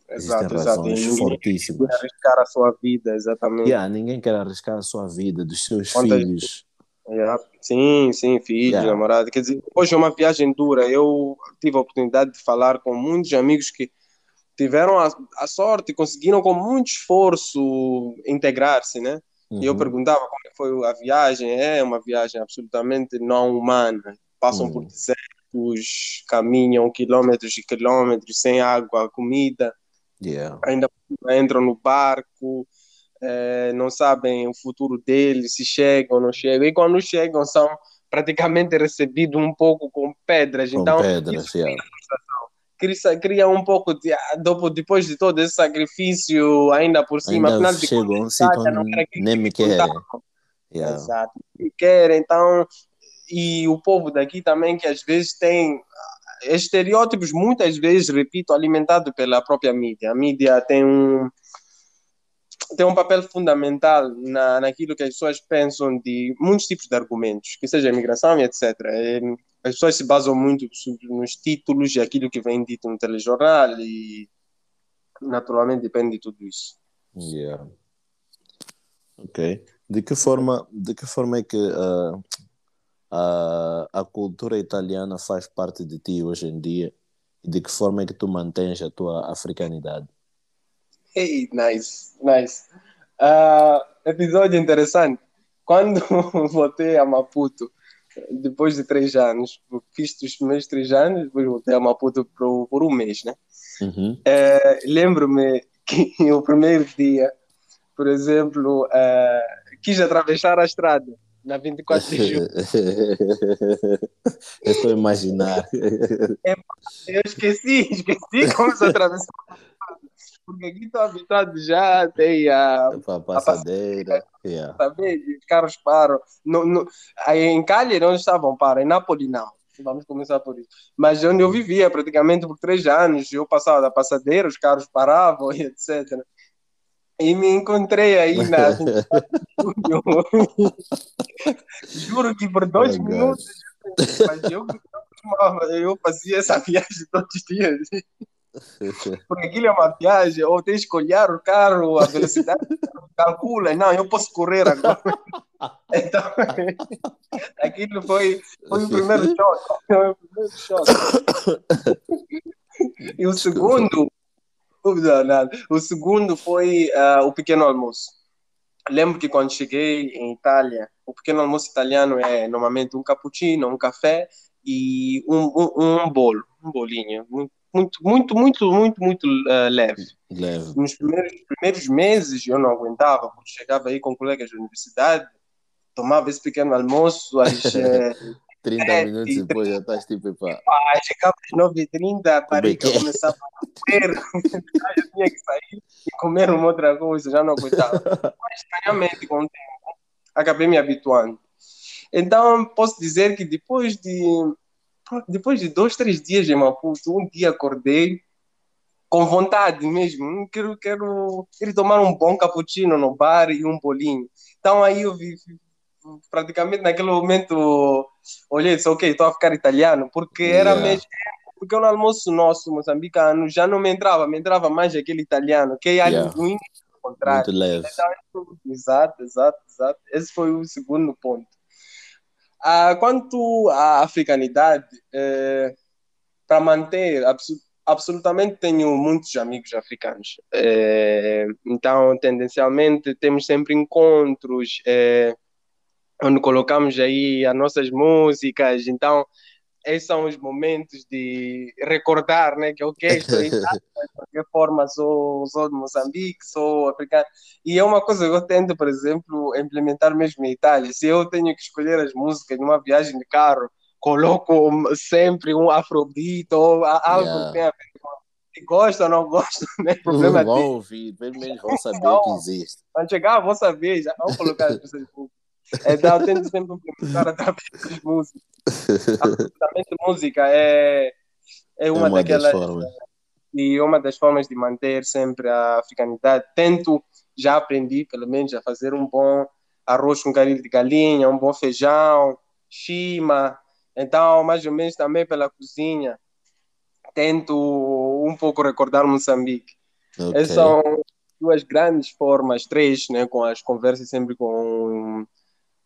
Existem Exato, exato. razões E ninguém fortíssimas. quer arriscar a sua vida, exatamente. Yeah, ninguém quer arriscar a sua vida, dos seus Quantas- filhos. Yeah. Sim, sim, filho, Yeah. namorado. Quer dizer, hoje é uma viagem dura. Eu tive a oportunidade de falar com muitos amigos que tiveram a, a sorte, conseguiram com muito esforço integrar-se, né? E eu Uhum. perguntava como é foi a viagem. É uma viagem absolutamente não humana. Passam por Uhum. desertos, caminham quilômetros e quilômetros sem água, comida. Yeah. ainda entram no barco, eh, não sabem o futuro deles, se chegam ou não chegam. E quando chegam, são praticamente recebidos um pouco com pedras. Com então, pedras, isso yeah. cria, cria um pouco de. ah, depois- de todo esse sacrifício, ainda por cima, Ainda afinal de chegam um contas, aquilo nem me querem. Yeah. Exato. E querem, então. E o povo daqui também, que às vezes tem ah, estereótipos, muitas vezes, repito, alimentado pela própria mídia. A mídia tem um tem um papel fundamental na, naquilo que as pessoas pensam de muitos tipos de argumentos, que seja imigração e etc. As pessoas se basam muito nos títulos e aquilo que vem dito no telejornal e naturalmente depende de tudo isso. Yeah. Ok. De que forma, de que forma é que ah, a, a cultura italiana faz parte de ti hoje em dia? E de que forma é que tu mantens a tua africanidade? Hey, nice, nice. Ah, episódio interessante. Quando voltei a Maputo, depois de três anos, fiz os primeiros três anos, depois voltei a Maputo por, por um mês, né? Uhum. Eh, Lembro-me que o primeiro dia, por exemplo, eh, quis atravessar a estrada na 24 de julho. Eu estou a imaginar. Eu esqueci, esqueci como se atravessar. Porque aqui estou habitado já, tem a Para a passadeira. Yeah. saber, os carros param. No, no, aí em Cali não estavam param, em Nápoles não. Vamos começar por isso. Mas onde eu vivia praticamente por três anos, eu passava da passadeira, os carros paravam e etc. E me encontrei aí na. Juro que por dois Oh, minutos, mas eu, eu fazia essa viagem todos os dias. Porque aquilo é uma viagem, ou tens que olhar o carro, a velocidade, calcula, não, eu posso correr agora. Então, aquilo foi, foi o primeiro choque. Foi o primeiro choque. E o segundo, não, não, o segundo foi ah, o pequeno almoço. Lembro que quando cheguei em Itália, o pequeno almoço italiano é normalmente um cappuccino, um café e um, um, um bolo, um bolinho, muito, muito, muito, muito, muito, muito ah, leve. Leve. Nos primeiros, primeiros meses eu não aguentava, porque chegava aí com colegas da universidade, tomava esse pequeno almoço às eh, 30 É, minutos e depois já estás tipo, pá. Pá, chegava às 9h30, a Como é barriga que é? começava a comer, eu tinha que sair e comer uma outra coisa, já não aguentava. Mas, estranhamente, com o tempo, acabei me habituando. Então, posso dizer que depois de, depois de dois, três dias em Maputo, um dia acordei com vontade mesmo, hum, quero, quero, quero tomar um bom cappuccino no bar e um bolinho. Então, aí eu vi, praticamente naquele momento, olhei e disse, ok, estou a ficar italiano, porque era Yeah. mesmo porque no almoço nosso moçambicano já não me entrava, me entrava mais aquele italiano, que é Yeah. ao contrário. Muito leve. Exato, exato, exato. Esse foi o segundo ponto. Ah, quanto à africanidade, eh, para manter, abso- absolutamente tenho muitos amigos africanos. Eh, então, tendencialmente, temos sempre encontros eh, onde colocamos aí as nossas músicas. Então, esses são os momentos de recordar, né? Que ok, estou em casa, de qualquer forma sou, sou de Moçambique, sou africano. E é uma coisa que eu tento, por exemplo, implementar mesmo em Itália. Se eu tenho que escolher as músicas numa viagem de carro, coloco sempre um afrobeat ou algo Yeah. que tenha a ver com gosta ou não gosta, não é problema vão dele. ouvir, pelo menos vão saber Não. que existe. Quando chegar vossa vez, já vão colocar as pessoas Então, eu tento sempre implementar através das músicas. Absolutamente, música é, é É uma, uma das daquelas formas. e uma das formas de manter sempre a africanidade. Tento, já aprendi, pelo menos, a fazer um bom arroz com carinho de galinha, um bom feijão, chima. Então, mais ou menos também pela cozinha, tento um pouco recordar Moçambique. Ok. Essas são duas grandes formas, três, né, com as conversas sempre com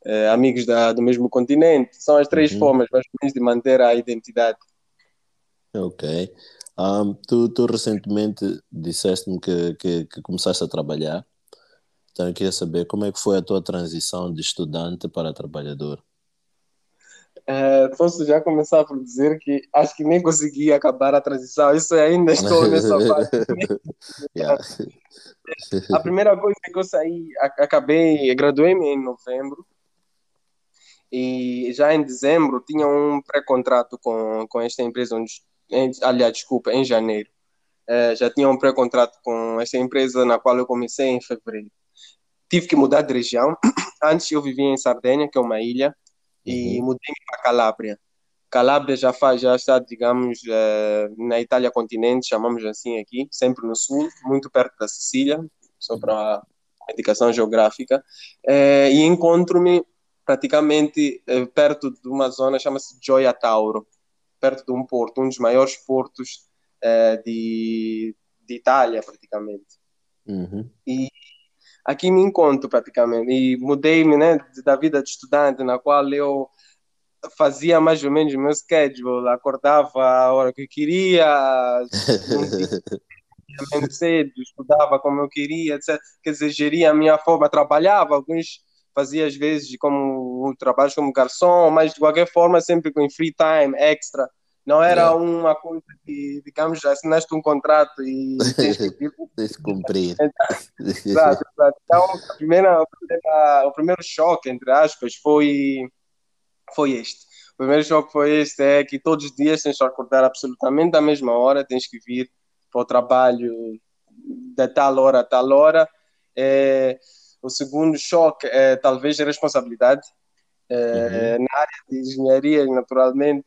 eh, amigos da, do mesmo continente. São as três Uhum. formas, mais ou menos, de manter a identidade. Ok. Ahm, tu, tu recentemente disseste-me que, que, que começaste a trabalhar. Então eu queria saber como é que foi a tua transição de estudante para trabalhador. Eh, posso já começar por dizer que acho que nem consegui acabar a transição. Isso ainda estou nessa fase. Yeah. A primeira coisa que eu saí, acabei, graduei-me em novembro e já em dezembro tinha um pré-contrato com, com esta empresa, onde, em, aliás, desculpa, em janeiro. Eh, já tinha um pré-contrato com esta empresa na qual eu comecei em fevereiro. Tive que mudar de região. Antes eu vivia em Sardenha, que é uma ilha, e Uhum. mudei para Calábria. Calábria já faz, já está, digamos, eh, na Itália continente, chamamos assim aqui, sempre no sul, muito perto da Sicília, só para indicação geográfica. Eh, e encontro-me praticamente eh, perto de uma zona chama-se Gioia Tauro, perto de um porto, um dos maiores portos eh, de, de Itália, praticamente Uhum. aqui me encontro praticamente e mudei-me né, da vida de estudante na qual eu fazia mais ou menos o meu schedule, acordava a hora que eu queria, cedo, estudava como eu queria, etc. Quer dizer, geria a minha forma, trabalhava, alguns fazia às vezes como trabalhos como garçom, mas de qualquer forma sempre com free time, extra. Não era Yeah. uma coisa que, digamos, assinaste um contrato e tens que Tens de cumprir. Exato, exato. Então, a primeira, a primeira- o primeiro choque, entre aspas, foi, foi este. O primeiro choque foi este, é que todos os dias tens que acordar absolutamente à mesma hora, tens que vir para o trabalho de tal hora a tal hora. É, o segundo choque é talvez a responsabilidade. É, Na área de engenharia, naturalmente,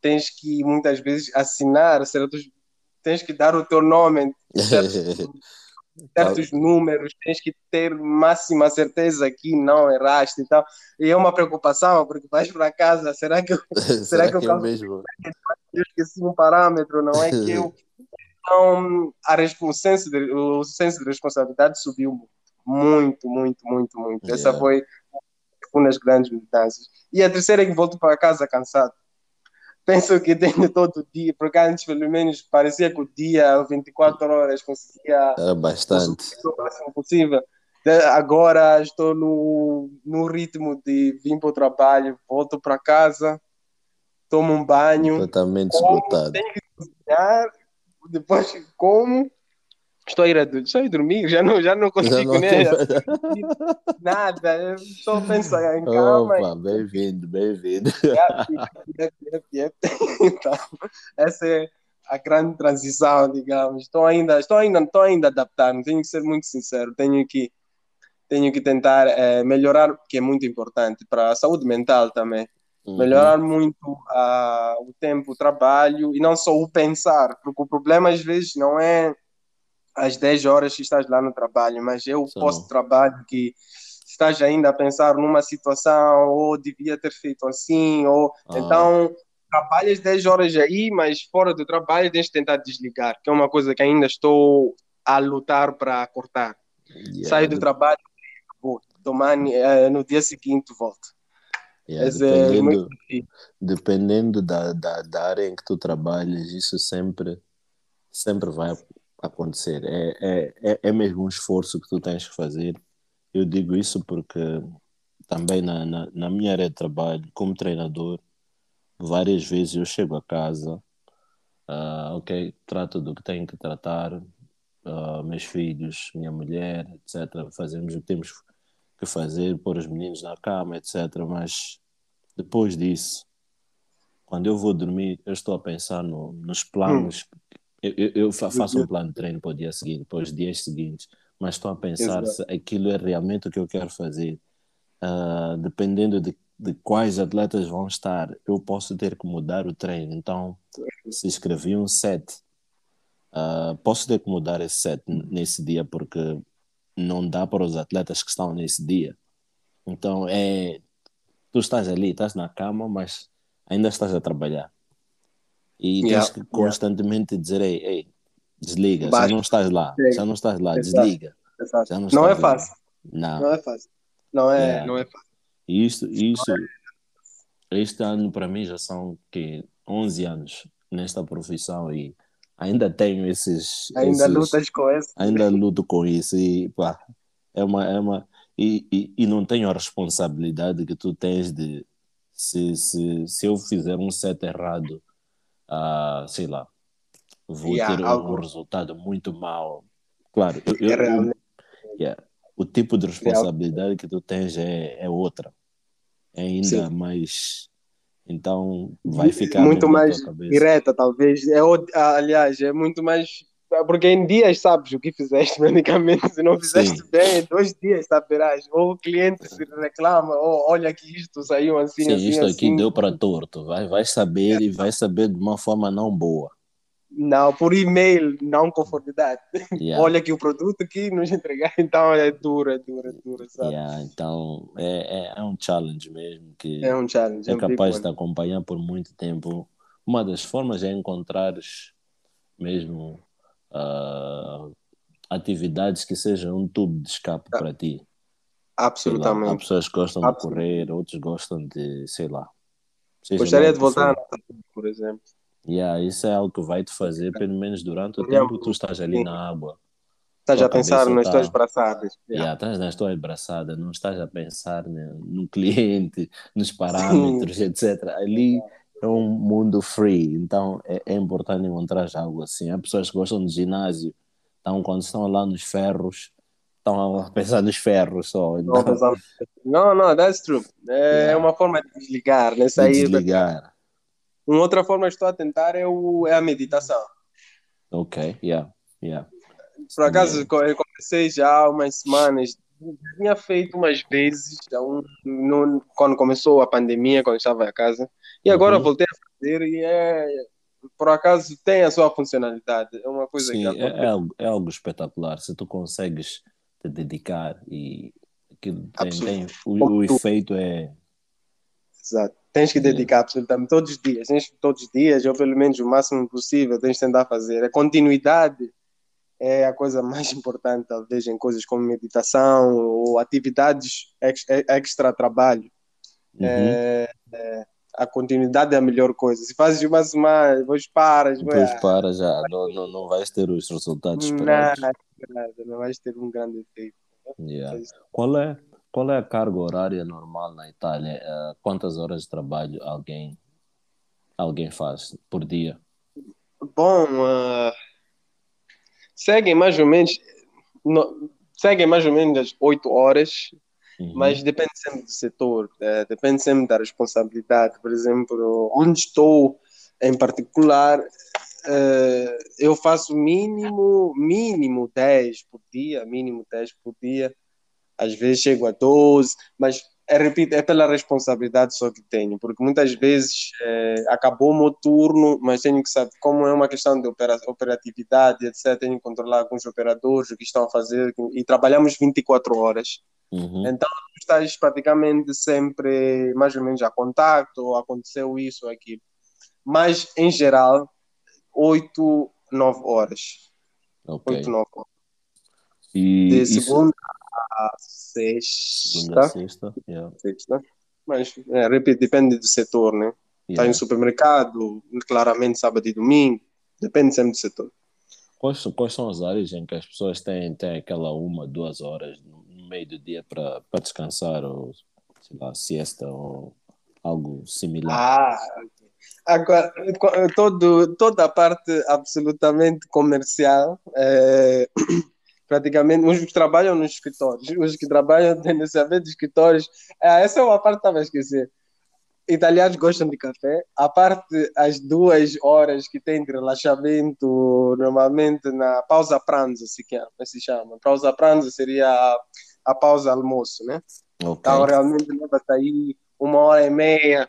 tens que muitas vezes assinar certos, tens que dar o teu nome certos certos números, tens que ter máxima certeza que não erraste e tal. E é uma preocupação, porque vais para casa, será que eu, Será, que eu que o calculo- mesmo? eu esqueci um parâmetro? Não é que eu. Então, a o, senso de, o senso de responsabilidade subiu muito, muito, muito, muito. Essa Yeah. foi uma das grandes mudanças. E a terceira é que volto para casa cansado. Penso que tenho todo dia, porque antes, pelo menos, parecia que o dia, 24 horas, conseguia Era bastante. o máximo possível. Agora estou no, no ritmo de vir para o trabalho, volto para casa, tomo um banho, Completamente como, esgotado. tenho que cozinhar, depois como, Estou a ir a, estou a, ir dormir, já não, já não consigo, já não né? Nada, estou a pensar em calma. Opa, bem-vindo, bem-vindo. então, essa é a grande transição, digamos. Estou ainda, estou ainda, estou ainda adaptando, tenho que ser muito sincero, tenho que, tenho que tentar é, melhorar, que é muito importante para a saúde mental também. Uhum. Melhorar muito uh, o tempo, o trabalho e não só o pensar, porque o problema às vezes não é às 10 horas que estás lá no trabalho, mas é o pós-trabalho que estás ainda a pensar numa situação, ou devia ter feito assim, ou ah. então trabalhas 10 horas aí, mas fora do trabalho tens de tentar desligar, que é uma coisa que ainda estou a lutar para cortar. Yeah, Saio do trabalho, vou tomar uh, no dia seguinte volto. Yeah, dependendo, é muito... dependendo da, da, da área em que tu trabalhas, isso sempre, sempre vai acontecer. É, é, é, é mesmo um esforço que tu tens que fazer. Eu digo isso porque também na, na, na minha área de trabalho, como treinador, várias vezes eu chego a casa, uh, ok, trato do que tenho que tratar, uh, meus filhos, minha mulher, etc. Fazemos o que temos que fazer, pôr os meninos na cama, etc. Mas depois disso, quando eu vou dormir, eu estou a pensar no, nos planos hum. Eu, eu, faço um plano de treino para o dia seguinte, para os dias seguintes, mas estou a pensar Exato. se aquilo é realmente o que eu quero fazer. Uh, dependendo de, de quais atletas vão estar, eu posso ter que mudar o treino. Então, se escrevi um set, uh, posso ter que mudar esse set nesse dia, porque não dá para os atletas que estão nesse dia. Então, é, tu estás ali, estás na cama, mas ainda estás a trabalhar. E yeah, tens que constantemente yeah. dizer, ei, ei, desliga, Baixo. já não estás lá, Sim. já não estás lá, Exato. desliga. Exato. Já não, não é fácil. Não. não é fácil. Não é, yeah. não é fácil. Isto, isto, este ano para mim já são que 11 anos nesta profissão e ainda tenho esses. Ainda esses, lutas com isso. Ainda luto com isso e pá, é uma. É uma e, e, e não tenho a responsabilidade que tu tens de se, se, se eu fizer um set errado uh, sei lá, vou yeah, ter algo... um resultado muito mau. Claro, eu, eu, eu yeah, o tipo de responsabilidade que tu tens é, é outra. É ainda Sim. mais. Então vai ficar muito mais direta, talvez. É, aliás, é muito mais porque em dias sabes o que fizeste praticamente, se não fizeste Sim. bem, em dois dias saberás. Ou o cliente se reclama, ou olha que isto saiu assim, Sim, assim, isto assim. aqui deu para torto, vai, vai saber é. e vai saber de uma forma não boa. Não, por e-mail, não conformidade. Yeah. Olha que o produto aqui nos entregar, então é duro, é duro, é duro, sabe? Yeah, então é, é, é, um challenge mesmo que é, um challenge, é, é capaz de te acompanhar por muito tempo. Uma das formas é encontrares mesmo uh, atividades que sejam um tubo de escape ah, para ti. Absolutamente. Lá, há pessoas que gostam de correr, outros gostam de, sei lá. Gostaria de voltar, por exemplo. Yeah, isso é algo que vai te fazer, pelo menos durante o tempo que tu estás ali Sim. na água. Estás a pensar nas tá... tuas braçadas. Yeah. Yeah, estás nas tuas braçadas, não estás a pensar né, no cliente, nos parâmetros, etc. Ali é um mundo free, então é, é, importante encontrar algo assim. Há pessoas que gostam de ginásio, então quando estão lá nos ferros, estão a pensar nos ferros só. Então... Não, não, that's true. É, yeah. uma forma de desligar, né? Sair de desligar. Uma outra forma que estou a tentar é, o, é a meditação. Ok, yeah, yeah. Por acaso, yeah. eu comecei já há umas semanas tinha feito umas vezes um, no, quando começou a pandemia, quando estava em casa, e agora uhum. voltei a fazer e é por acaso tem a sua funcionalidade. É uma coisa Sim, que é, é, algo, é algo espetacular. Se tu consegues te dedicar e aquilo tem, tem o, o, efeito é. Exato. Tens que dedicar absolutamente todos os dias, tens, todos os dias, ou pelo menos o máximo possível, tens que tentar fazer. A continuidade é a coisa mais importante, talvez, em coisas como meditação ou atividades extra trabalho. Uhum. É, é, a continuidade é a melhor coisa. Se fazes uma semana, depois paras. Depois é, paras já, não, não, não vais ter os resultados esperados. Não, não vais ter um grande efeito. Yeah. Qual, é, qual é a carga horária normal na Itália? Uh, quantas horas de trabalho alguém, alguém faz por dia? Bom, uh seguem mais ou menos, no, seguem mais ou menos as 8 horas, uhum. mas depende sempre do setor, é, depende sempre da responsabilidade. Por exemplo, onde estou em particular, é, eu faço mínimo, mínimo 10 por dia, mínimo 10 por dia, às vezes chego a 12, mas é, repito, é pela responsabilidade só que tenho, porque muitas vezes é, acabou o meu turno, mas tenho que saber, como é uma questão de opera, operatividade, etc., tenho que controlar alguns operadores, o que estão a fazer, e trabalhamos 24 horas. Uhum. Então, estás praticamente sempre mais ou menos a contato, aconteceu isso aqui. Mas, em geral, 8, 9 horas. Okay. 8, 9 horas. E de segunda a sexta. Segunda sexta, yeah. sexta. Mas, é, repito, depende do setor, né? Está yeah. em supermercado, claramente sábado e domingo, depende sempre do setor. Quais, quais são as áreas em que as pessoas têm, têm aquela uma, duas horas no meio do dia para descansar, ou sei lá, siesta, ou algo similar? Ah, Agora, todo, toda a parte absolutamente comercial, é, praticamente, uns que trabalham nos escritórios, os que trabalham tendencialmente nos escritórios, é, essa é uma parte que estava a esquecer. Italianos gostam de café, a parte, as duas horas que tem de relaxamento, normalmente na pausa pranzo, se, chama, se chama. Pausa pranzo seria a, pausa almoço, né? Okay. Então, realmente leva-te aí uma hora e meia,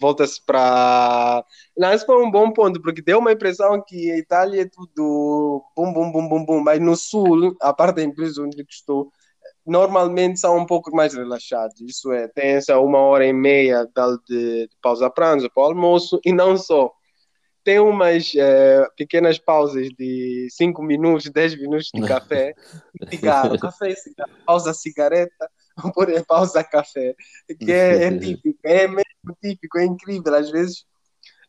volta-se para. Não, esse foi um bom ponto, porque deu uma impressão que a Itália é tudo bum, bum, bum, bum, bum, mas no sul, a parte da empresa onde estou, normalmente são um pouco mais relaxados. Isso é, tem essa uma hora e meia de, de pausa pranzo para o almoço, e não só. Tem umas é, pequenas pausas de 5 minutos, 10 minutos de café, cigarro, café e cigarro, pausa cigareta, pausa café, que é, é típico, é mesmo típico, é incrível. Às vezes,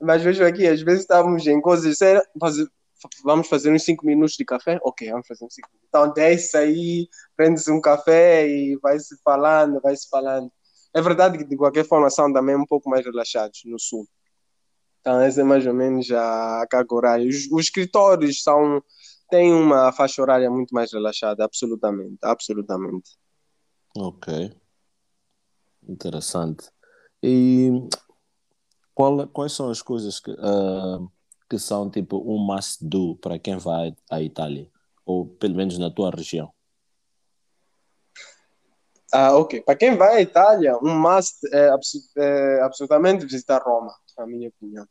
mas vejo aqui, às vezes estávamos em coisas sérias, vamos fazer uns 5 minutos de café? Ok, vamos fazer uns 5 minutos. Então desce aí, prende um café e vai se falando, vai se falando. É verdade que de qualquer forma são também um pouco mais relaxados no sul. Então, essa é mais ou menos a carga horária. Os, os escritórios são, têm uma faixa horária muito mais relaxada, absolutamente, absolutamente. Ok. Interessante. E qual, quais são as coisas que, uh, que são tipo um must do para quem vai à Itália? Ou pelo menos na tua região? Ah, ok. Para quem vai à Itália, um must é, é absolutamente visitar Roma, na minha opinião.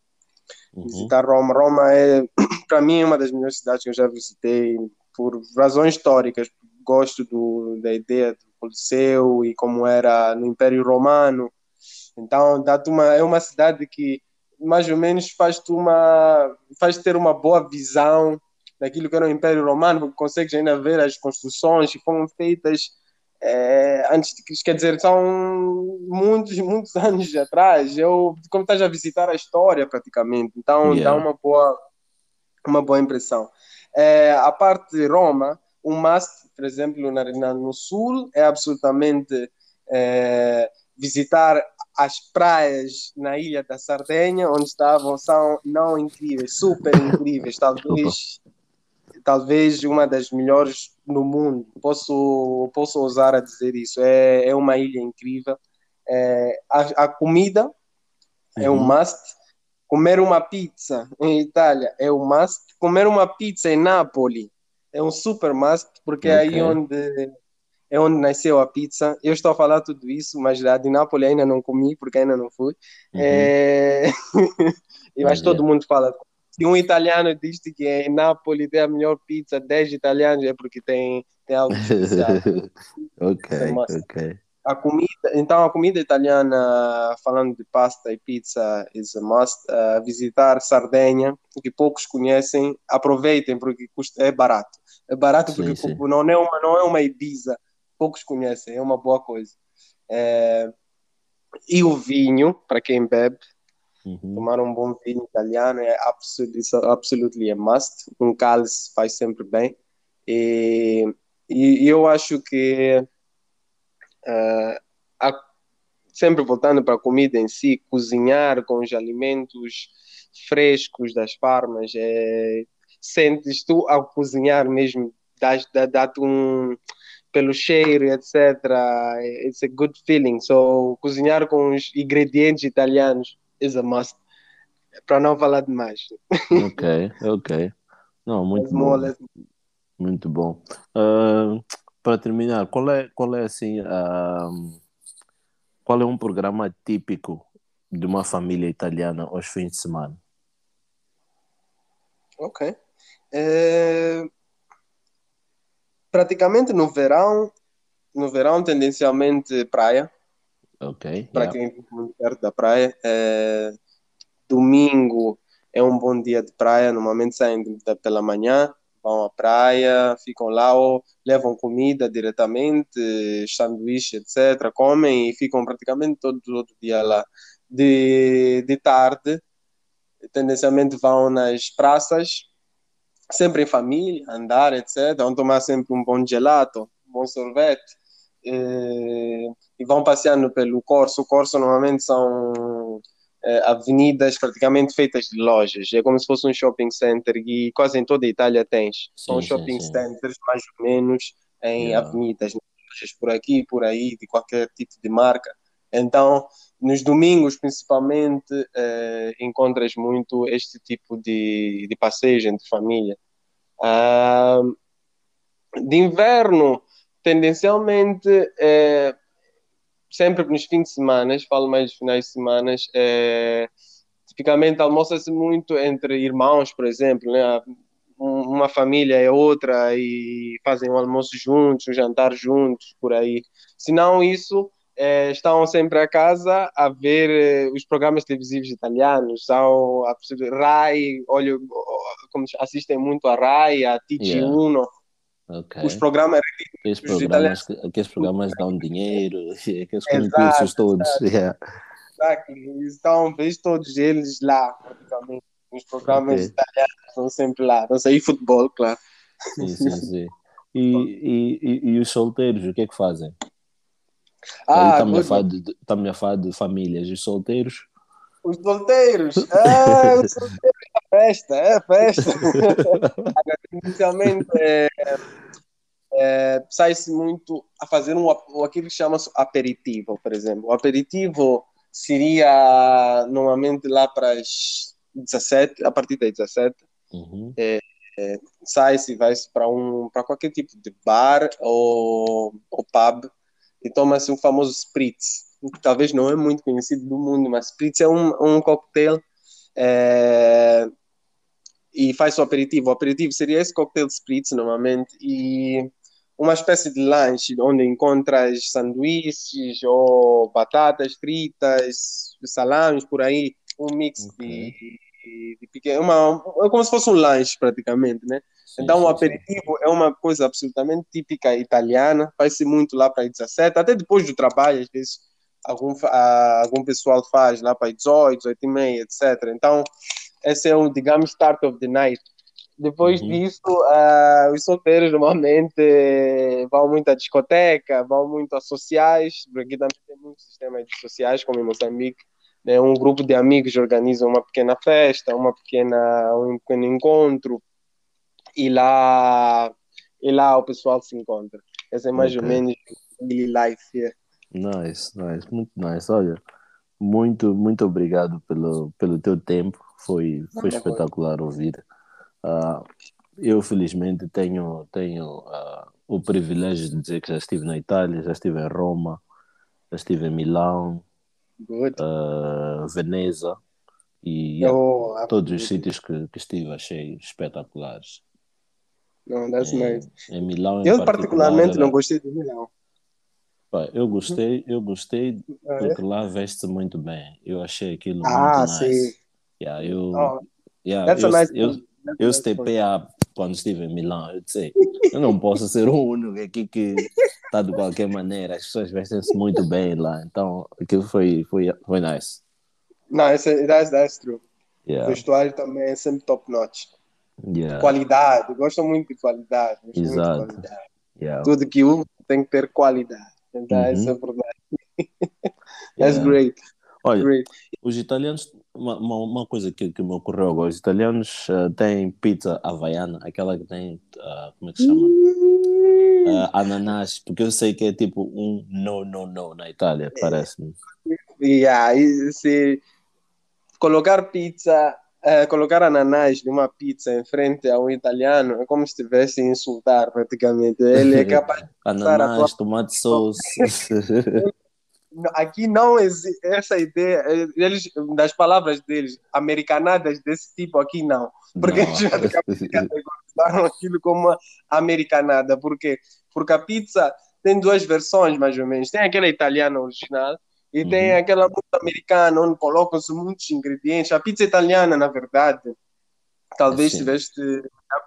Uhum. Visitar Roma. Roma é, para mim, uma das melhores cidades que eu já visitei por razões históricas. Gosto do, da ideia do Coliseu e como era no Império Romano. Então, uma, é uma cidade que mais ou menos faz-te uma faz ter uma boa visão daquilo que era o Império Romano, porque consegues ainda ver as construções que foram feitas é, antes de, quer dizer, são muitos, muitos anos atrás. Eu, como estás a visitar a história praticamente, então yeah. dá uma boa, uma boa impressão. É, a parte de Roma, o must, por exemplo, na, na, no sul, é absolutamente é, visitar as praias na ilha da Sardenha, onde estavam, são não incríveis, super incríveis, talvez talvez uma das melhores no mundo. Posso, posso ousar a dizer isso. É, é uma ilha incrível. É, a, a, comida uhum. é um uhum. must. Comer uma pizza em Itália é um must. Comer uma pizza em Nápoles é um super must, porque okay. é aí onde é onde nasceu a pizza. Eu estou a falar tudo isso, mas a de Nápoles ainda não comi, porque ainda não fui. Uhum. É... mas todo mundo fala se um italiano diz que em Nápoles tem a melhor pizza, 10 italianos é porque tem, tem algo especial. ok, ok. A comida, então a comida italiana, falando de pasta e pizza, is a must. Uh, visitar Sardenha, que poucos conhecem, aproveitem porque custa, é barato. É barato porque sim, sim. Não, é uma, não é uma Ibiza, poucos conhecem, é uma boa coisa. É, e o vinho, para quem bebe, Uhum. Tomar um bom vinho italiano é absolutely a must. Um cálice faz sempre bem. E, e, eu acho que, uh, a, sempre voltando para a comida em si, cozinhar com os alimentos frescos das farmas é, sentes tu ao cozinhar mesmo, dá-te um pelo cheiro, etc. It's a good feeling. So, cozinhar com os ingredientes italianos is a must. Para não falar demais. Ok, ok. Não, muito bom. Muito bom. Uh, para terminar, qual é, qual é assim, uh, qual é um programa típico de uma família italiana aos fins de semana? Ok. É... Praticamente no verão, no verão tendencialmente praia. Ok. Para yeah. quem vive muito perto da praia. É... Domingo é um bom dia de praia, normalmente saem pela manhã, vão à praia, ficam lá ou levam comida diretamente, sanduíche, etc., comem e ficam praticamente todo, todo dia lá. De, de tarde, tendencialmente vão nas praças, sempre em família, andar, etc. Vão tomar sempre um bom gelato, um bom sorvete. E, e vão passeando pelo Corso. O Corso normalmente são é, avenidas praticamente feitas de lojas. É como se fosse um shopping center e quase em toda a Itália tens. Sim, São shopping sim, sim. centers mais ou menos em yeah. avenidas, lojas por aqui, por aí, de qualquer tipo de marca. Então, nos domingos, principalmente, eh, encontras muito este tipo de, de passeio entre família. Ah, de inverno, tendencialmente, eh, sempre nos fins de semana, falo mais de finais de semana, eh, tipicamente almoça-se muito entre irmãos, por exemplo, né? uma família é outra e fazem um almoço juntos, um jantar juntos, por aí. Se não isso, é, estão sempre a casa a ver eh, os programas televisivos italianos, ao, a, Rai, olho, como assistem muito a Rai, a TG1, yeah. Okay. os programas aqueles programas, aqueles programas dão dinheiro, aqueles concursos todos. Yeah. Exactly. Estão, vês todos eles lá, praticamente. Os programas okay. italianos estão sempre lá. Não sei, futebol, claro. Sim, sim, sim. E, e, e, e os solteiros, o que é que fazem? Ah, estamos a, falar de, a falar de famílias e solteiros. Os solteiros! Ah, os solteiros é festa, é festa! Inicialmente é, é, sai-se muito a fazer um, aquilo que chama-se aperitivo, por exemplo. O aperitivo seria normalmente lá para as 17, a partir das 17. Uhum. É, é, sai-se, vai-se para um, para qualquer tipo de bar ou, ou pub e toma-se o famoso spritz, que talvez não é muito conhecido do mundo, mas spritz é um, um cocktail é, e faz o aperitivo. O aperitivo seria esse cocktail de spritz, normalmente, e uma espécie de lanche onde encontras sanduíches ou batatas fritas, salames por aí, um mix okay. de, de pequeno, uma, é como se fosse um lanche praticamente, né? Sim, então, o aperitivo sim. é uma coisa absolutamente típica italiana, faz-se muito lá para 17, até depois do trabalho, às vezes algum, algum pessoal faz lá para 18, 18 e meia, etc. Então, esse é o, digamos, start of the night. Depois uhum. disso, uh, os solteiros normalmente vão muito à discoteca, vão muito a sociais, porque aqui também tem muitos sistemas de sociais, como em Moçambique. Né? Um grupo de amigos organiza uma pequena festa, uma pequena, um pequeno encontro, e lá, e lá o pessoal se encontra. Essa é mais okay. ou menos daily life here. Nice, nice, muito nice. Olha, muito, muito obrigado pelo, pelo teu tempo. Foi, foi espetacular ouvir. Uh, eu, felizmente, tenho, tenho uh, o privilégio de dizer que já estive na Itália, já estive em Roma, já estive em Milão, uh, Veneza e oh, todos os sítios que, que estive achei espetaculares. Não, that's é, nice. Em Milão, eu particularmente era... não gostei de Milão. eu gostei, eu gostei ah, é? porque lá veste muito bem. Eu achei aquilo ah, muito sim. nice. Yeah, eu, oh, yeah, eu, nice eu, eu, stepei up quando estive em Milão. Eu disse, eu não posso ser o único aqui que está de qualquer maneira. As pessoas vestem-se muito bem lá. Então, aquilo foi, foi, foi nice. Não, that's, that's true. Yeah. O vestuário também é sempre top notch. Yeah. Qualidade, gosto muito de qualidade. Exato. De qualidade. Yeah. Tudo que usa tem que ter qualidade. Então, uhum. essa é a verdade. That's yeah. great. Olha, great. os italianos uma, uma, uma, coisa que, que me ocorreu agora: os italianos uh, têm pizza havaiana, aquela que tem. Uh, como é que se chama? Uh, ananás, porque eu sei que é tipo um no, no, no na Itália, parece-me. Yeah, se colocar pizza, uh, colocar ananás numa pizza em frente a um italiano é como se estivesse a insultar praticamente. Ele é capaz de. ananás, tomate sauce. aqui não existe essa ideia, eles, das palavras deles, americanadas desse tipo aqui não. Porque não. eles categorizaram aquilo como americanada. Por quê? Porque a pizza tem duas versões, mais ou menos. Tem aquela italiana original e uhum. tem aquela muito americana, onde colocam-se muitos ingredientes. A pizza italiana, na verdade, talvez tiveste,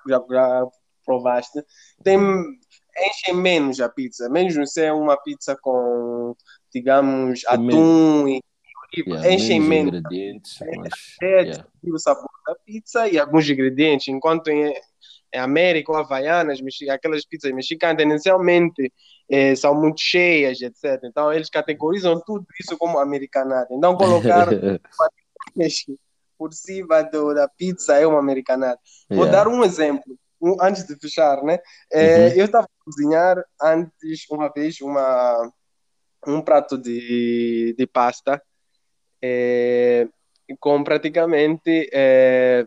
já, já provaste, tem, enche menos a pizza. Mesmo se é uma pizza com digamos, atum e yeah, enchem menos. Ingredientes, mas, é, yeah. o sabor da pizza e alguns ingredientes, enquanto em, em América ou Havaianas, aquelas pizzas mexicanas tendencialmente é, são muito cheias, etc. Então eles categorizam tudo isso como americanada. Então colocar por cima do, da pizza é uma americanada. Vou yeah. dar um exemplo. Antes de fechar, né? É, uhum. Eu estava a cozinhar antes, uma vez, uma, um prato de, de pasta é, com praticamente é,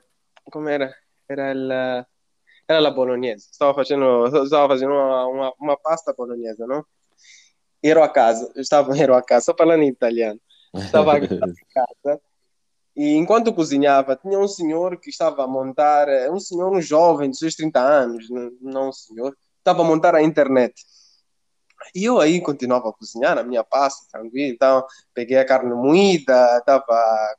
como era era la era la bolognese estava fazendo estava fazendo uma, uma, uma pasta bolognese não ero a casa estava ero a casa só falando em italiano estava em casa e enquanto cozinhava tinha um senhor que estava a montar um senhor um jovem de seus 30 anos não, um senhor estava a montar a internet e eu aí continuava a cozinhar na minha pasta, tranquilo. Então, peguei a carne moída, estava.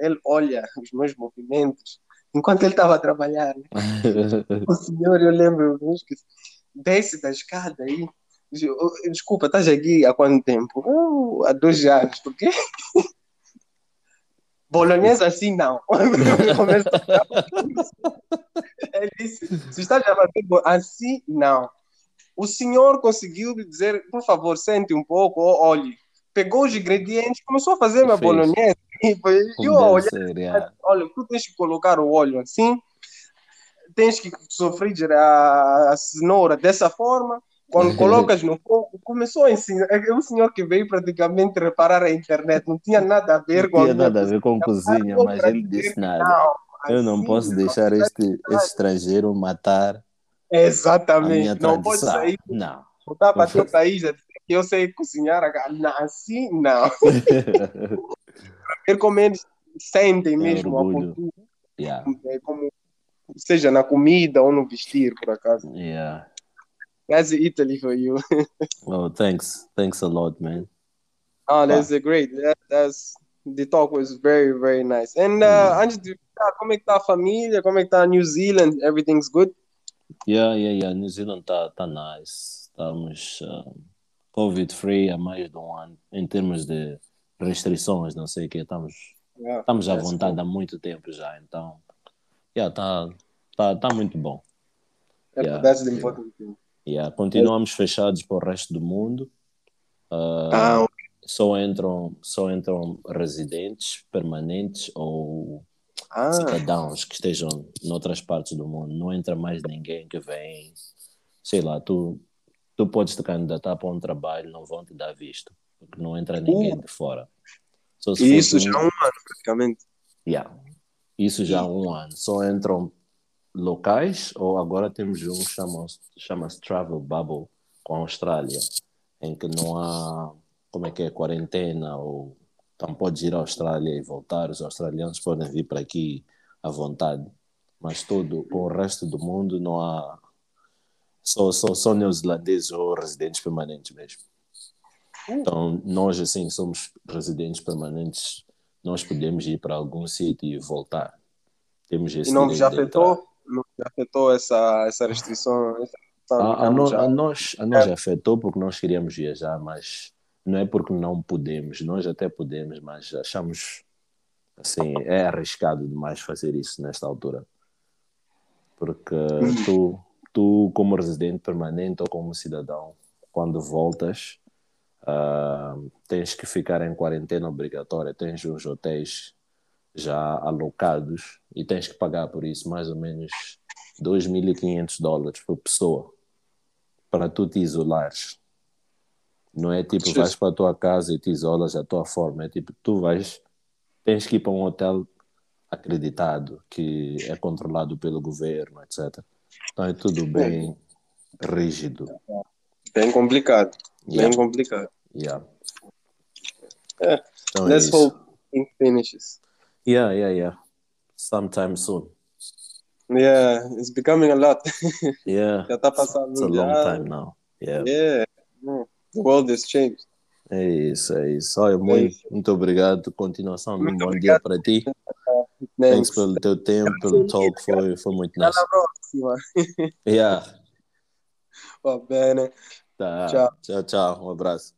Ele olha os meus movimentos enquanto ele estava a trabalhar. Né? o senhor, eu lembro, que desce da escada aí. Desculpa, estás aqui há quanto tempo? Uh, há dois anos, por quê? Bolonhesa assim não. Ele disse: se estás a fazer assim, não o senhor conseguiu dizer, por favor, sente um pouco, olhe. Pegou os ingredientes, começou a fazer minha bolognese. E eu olhei, olha, tu tens que colocar o óleo assim, tens que sofrer a, a cenoura dessa forma, quando colocas no fogo, começou a ensinar. É o senhor que veio praticamente reparar a internet, não tinha nada a ver com. Não tinha nada a ver com cozinha, mas ele disse nada. Não, eu não assim, posso deixar este, este estrangeiro matar Exatamente. Não pode sair. Não. Voltar para teu país que eu sei cozinhar. Não, assim, não. Primeiro como eles sentem é mesmo a cultura. Yeah. É como, seja na comida ou no vestir, por acaso. Yeah. That's Italy for you. oh, thanks. Thanks a lot, man. Oh, that's wow. great. That, that's the talk was very, very nice. And uh, mm. antes de como é que tá a família? Como é que tá New Zealand? Everything's good? Yeah, yeah, yeah. New Zealand tá, tá nice. Estamos uh, Covid-free há mais de um ano. Em termos de restrições, não sei o que. Estamos, yeah, estamos à vontade cool. há muito tempo já. Então, yeah, tá, tá, tá muito bom. Yeah, that's the important thing. Yeah, continuamos fechados para o resto do mundo. Uh, ah, só entram só entram residentes permanentes ou ah. cidadãos que estejam noutras partes do mundo. Não entra mais ninguém que vem, sei lá, tu, tu podes te candidatar para um trabalho, não vão te dar visto, porque não entra ninguém uh. de fora. e isso já há um ano, praticamente. Yeah. Isso já há um ano. Só entram locais, ou agora temos um que chama-se chama Travel Bubble com a Austrália, em que não há, como é que é, quarentena ou então podes ir à Austrália e voltar, os australianos podem vir para aqui à vontade, mas todo o resto do mundo não há só, só, só neozelandeses ou residentes permanentes mesmo. Então nós assim somos residentes permanentes, nós podemos ir para algum sítio e voltar. Temos esse e não já afetou, não afetou essa, essa restrição? Essa a, a, no, a, nós, a nós é. afetou porque nós queríamos viajar, mas não é porque não podemos, nós até podemos, mas achamos assim, é arriscado demais fazer isso nesta altura. Porque tu, tu como residente permanente ou como cidadão, quando voltas, uh, tens que ficar em quarentena obrigatória, tens uns hotéis já alocados e tens que pagar por isso mais ou menos 2.500 dólares por pessoa para tu te isolares. Não é tipo, vais para a tua casa e te isolas da tua forma. É tipo, tu vais, tens que ir para um hotel acreditado, que é controlado pelo governo, etc. Então é tudo bem rígido. Bem complicado. Yeah. Bem complicado. Yeah. Yeah. Então é Let's é hope it finishes. Yeah, yeah, yeah. Sometime soon. Yeah, it's becoming a lot. Yeah. Já está passando. It's a long time now. Yeah. Yeah. The world has changed. É isso, é isso. Olha, muito, é muito obrigado. Continuação de um bom dia para ti. Thanks pelo teu tempo, pelo talk, foi, foi muito nice. Até a próxima. Yeah. Va bene. Tá. Tchau. Tchau, tchau. Um abraço.